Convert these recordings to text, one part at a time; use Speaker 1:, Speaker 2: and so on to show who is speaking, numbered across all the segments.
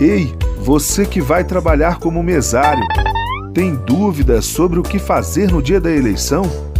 Speaker 1: Ei, você que vai trabalhar como mesário, tem dúvidas sobre o que fazer no dia da eleição?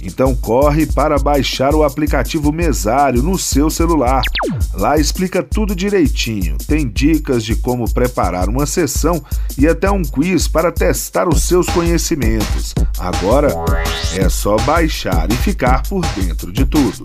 Speaker 1: Então corre para baixar o aplicativo Mesário no seu celular. Lá explica tudo direitinho. Tem dicas de como preparar uma sessão e até um quiz para testar os seus conhecimentos. Agora é só baixar e ficar por dentro de tudo.